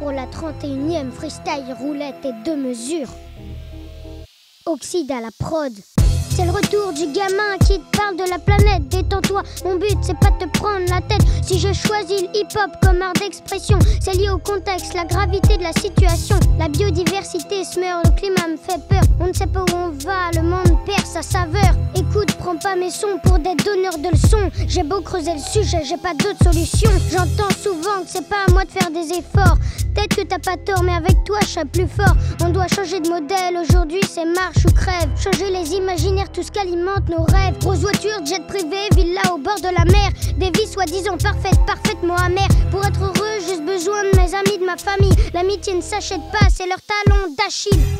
pour la 31ème freestyle roulette et deux mesures. Oxyde à la prod. C'est le retour du gamin qui te parle de la planète. Détends-toi, mon but c'est pas de te prendre la tête. Si j'ai choisi le hip-hop comme art d'expression, c'est lié au contexte, la gravité de la situation. La biodiversité se meurt, le climat me fait peur. On ne sait pas où on va, le monde perd sa saveur. Écoute, prends pas mes sons pour des donneurs de leçons. J'ai beau creuser le sujet, j'ai pas d'autre solution. J'entends souvent que c'est pas à moi de faire des efforts. Peut-être que t'as pas tort, mais avec toi je plus fort. On doit changer de modèle, aujourd'hui c'est marche ou crève. Changer les imaginaires, tout ce qu'alimente nos rêves. Grosse voiture, jet privé, villa au bord de la mer. Des vies soi-disant parfaites, parfaitement amères. Pour être heureux, juste besoin de mes amis, de ma famille. L'amitié ne s'achète pas, c'est leur talon d'Achille.